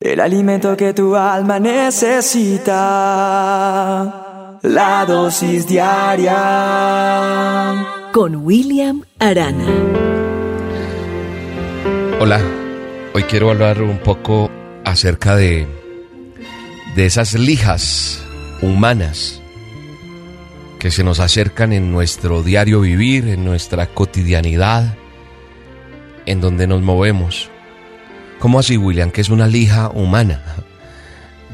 El alimento que tu alma necesita. La dosis diaria. Con William Arana. Hola, hoy quiero hablar un poco acerca de, de esas lijas humanas que se nos acercan en nuestro diario vivir, en nuestra cotidianidad, en donde nos movemos. ¿Cómo así, William? Que es una lija humana.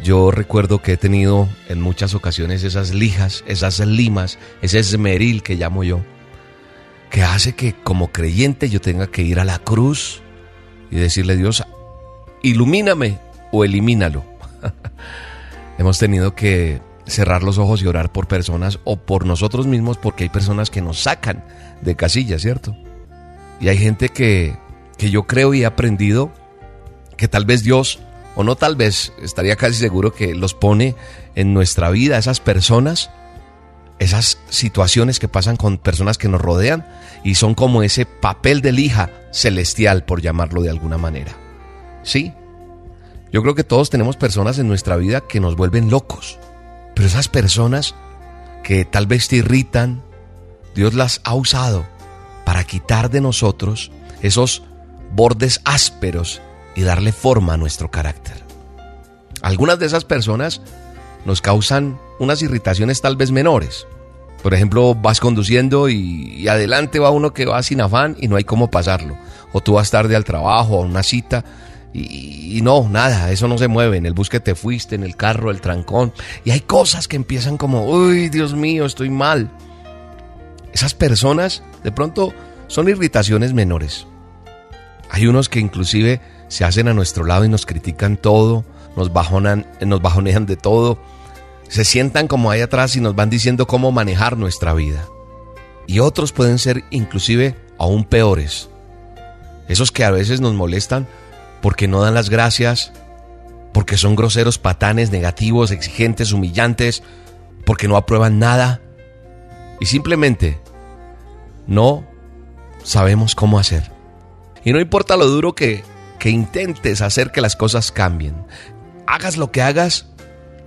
Yo recuerdo que he tenido en muchas ocasiones esas lijas, esas limas, ese esmeril que llamo yo, que hace que como creyente yo tenga que ir a la cruz y decirle, Dios, ilumíname o elimínalo. Hemos tenido que cerrar los ojos y orar por personas o por nosotros mismos porque hay personas que nos sacan de casillas, ¿cierto? Y hay gente que, que yo creo y he aprendido que tal vez Dios, o no tal vez, estaría casi seguro que los pone en nuestra vida, esas personas, esas situaciones que pasan con personas que nos rodean y son como ese papel de lija celestial, por llamarlo de alguna manera. Sí, yo creo que todos tenemos personas en nuestra vida que nos vuelven locos, pero esas personas que tal vez te irritan, Dios las ha usado para quitar de nosotros esos bordes ásperos y darle forma a nuestro carácter. Algunas de esas personas nos causan unas irritaciones tal vez menores. Por ejemplo, vas conduciendo y, adelante va uno que va sin afán y no hay cómo pasarlo. O tú vas tarde al trabajo, a una cita y, no, nada, eso no se mueve. En el bus que te fuiste, en el carro, el trancón. Y hay cosas que empiezan como, uy, Dios mío, estoy mal. Esas personas de pronto son irritaciones menores. Hay unos que inclusive se hacen a nuestro lado y nos critican todo, nos, bajonan, nos bajonean de todo, se sientan como ahí atrás y nos van diciendo cómo manejar nuestra vida. Y otros pueden ser inclusive aún peores. Esos que a veces nos molestan porque no dan las gracias, porque son groseros, patanes, negativos, exigentes, humillantes, porque no aprueban nada y simplemente no sabemos cómo hacer. Y no importa lo duro que que intentes hacer que las cosas cambien. Hagas lo que hagas,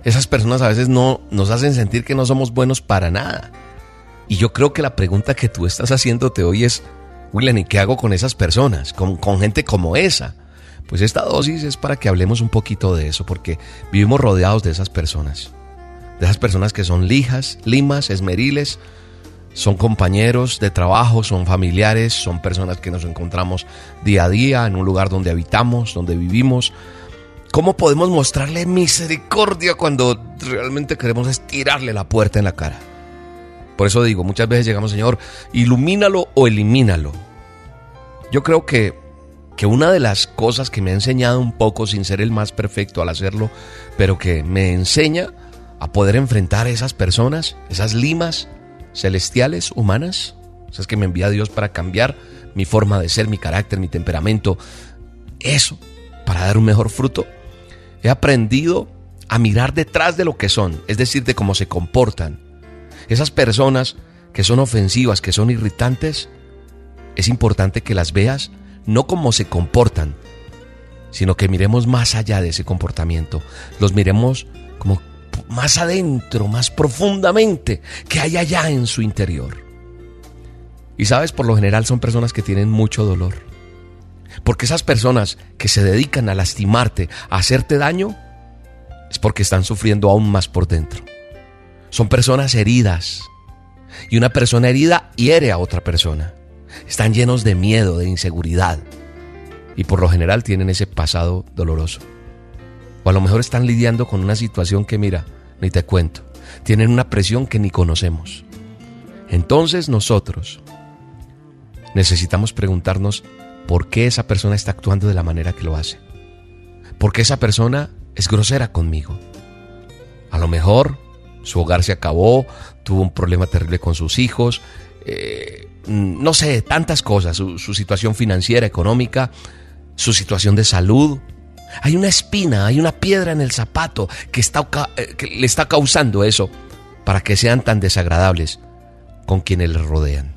esas personas a veces no nos hacen sentir que no somos buenos para nada. Y yo creo que la pregunta que tú estás haciéndote hoy es, William, ¿y qué hago con esas personas? Con, con gente como esa. Pues esta dosis es para que hablemos un poquito de eso, porque vivimos rodeados de esas personas. De esas personas que son lijas, limas, esmeriles, son compañeros de trabajo, son familiares, son personas que nos encontramos día a día en un lugar donde habitamos, donde vivimos. ¿Cómo podemos mostrarle misericordia cuando realmente queremos estirarle la puerta en la cara? Por eso digo, muchas veces llegamos, Señor, ilumínalo o elimínalo. Yo creo que, que una de las cosas que me ha enseñado un poco, sin ser el más perfecto al hacerlo, pero que me enseña a poder enfrentar a esas personas, esas limas, celestiales, humanas. O sea, es que me envía Dios para cambiar mi forma de ser, mi carácter, mi temperamento. Eso, para dar un mejor fruto. He aprendido a mirar detrás de lo que son, es decir, de cómo se comportan. Esas personas que son ofensivas, que son irritantes, es importante que las veas no como se comportan, sino que miremos más allá de ese comportamiento. Los miremos como más adentro, más profundamente, que hay allá en su interior. Y sabes, por lo general son personas que tienen mucho dolor. Porque esas personas que se dedican a lastimarte, a hacerte daño, es porque están sufriendo aún más por dentro. Son personas heridas. Y una persona herida hiere a otra persona. Están llenos de miedo, de inseguridad. Y por lo general tienen ese pasado doloroso. A lo mejor están lidiando con una situación que, mira, ni te cuento. Tienen una presión que ni conocemos. Entonces nosotros necesitamos preguntarnos por qué esa persona está actuando de la manera que lo hace. ¿Por qué esa persona es grosera conmigo? A lo mejor su hogar se acabó, tuvo un problema terrible con sus hijos, eh, no sé, tantas cosas, su situación financiera, económica, su situación de salud, hay una espina, hay una piedra en el zapato que, está, eh, que le está causando eso para que sean tan desagradables con quienes les rodean.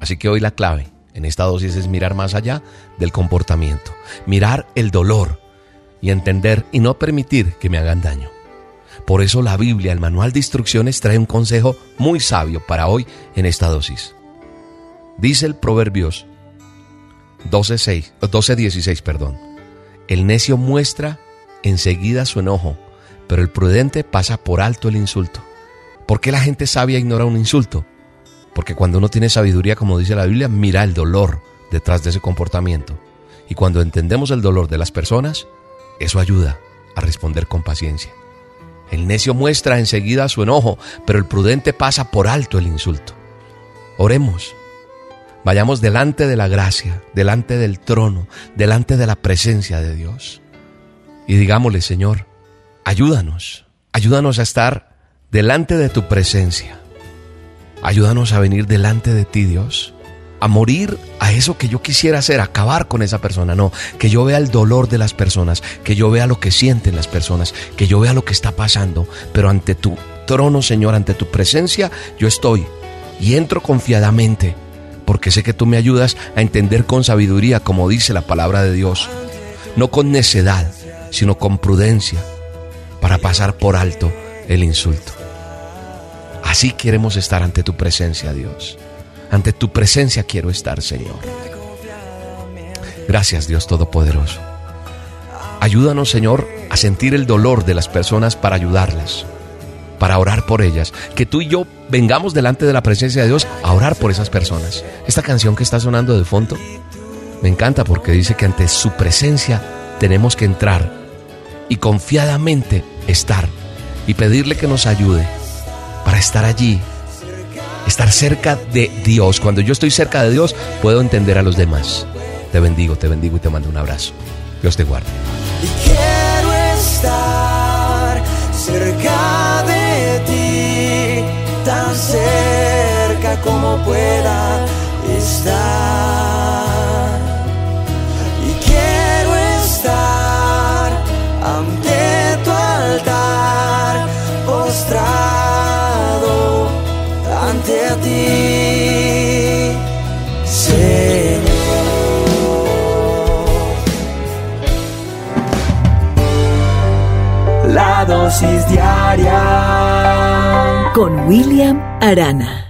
Así que hoy la clave en esta dosis es mirar más allá del comportamiento, mirar el dolor y entender y no permitir que me hagan daño. Por eso la Biblia, el manual de instrucciones, trae un consejo muy sabio para hoy en esta dosis. Dice el Proverbios 12.6, 12.16, perdón. El necio muestra enseguida su enojo, pero el prudente pasa por alto el insulto. ¿Por qué la gente sabia ignora un insulto? Porque cuando uno tiene sabiduría, como dice la Biblia, mira el dolor detrás de ese comportamiento. Y cuando entendemos el dolor de las personas, eso ayuda a responder con paciencia. El necio muestra enseguida su enojo, pero el prudente pasa por alto el insulto. Oremos. Vayamos delante de la gracia, delante del trono, delante de la presencia de Dios. Y digámosle, Señor, ayúdanos, ayúdanos a estar delante de tu presencia. Ayúdanos a venir delante de ti, Dios a morir a eso que yo quisiera hacer, acabar con esa persona. No, que yo vea el dolor de las personas, que yo vea lo que sienten las personas, que yo vea lo que está pasando. Pero ante tu trono, Señor, ante tu presencia, yo estoy y entro confiadamente, porque sé que tú me ayudas a entender con sabiduría, como dice la palabra de Dios, no con necedad, sino con prudencia, para pasar por alto el insulto. Así queremos estar ante tu presencia, Dios. Ante tu presencia quiero estar, Señor. Gracias, Dios Todopoderoso. Ayúdanos, Señor, a sentir el dolor de las personas para ayudarlas, para orar por ellas. Que tú y yo vengamos delante de la presencia de Dios a orar por esas personas. Esta canción que está sonando de fondo me encanta porque dice que ante su presencia tenemos que entrar y confiadamente estar y pedirle que nos ayude para estar allí estar cerca de Dios. Cuando yo estoy cerca de Dios, puedo entender a los demás. Te bendigo, te bendigo y te mando un abrazo. Dios te guarde. Cerca como pueda Con William Arana.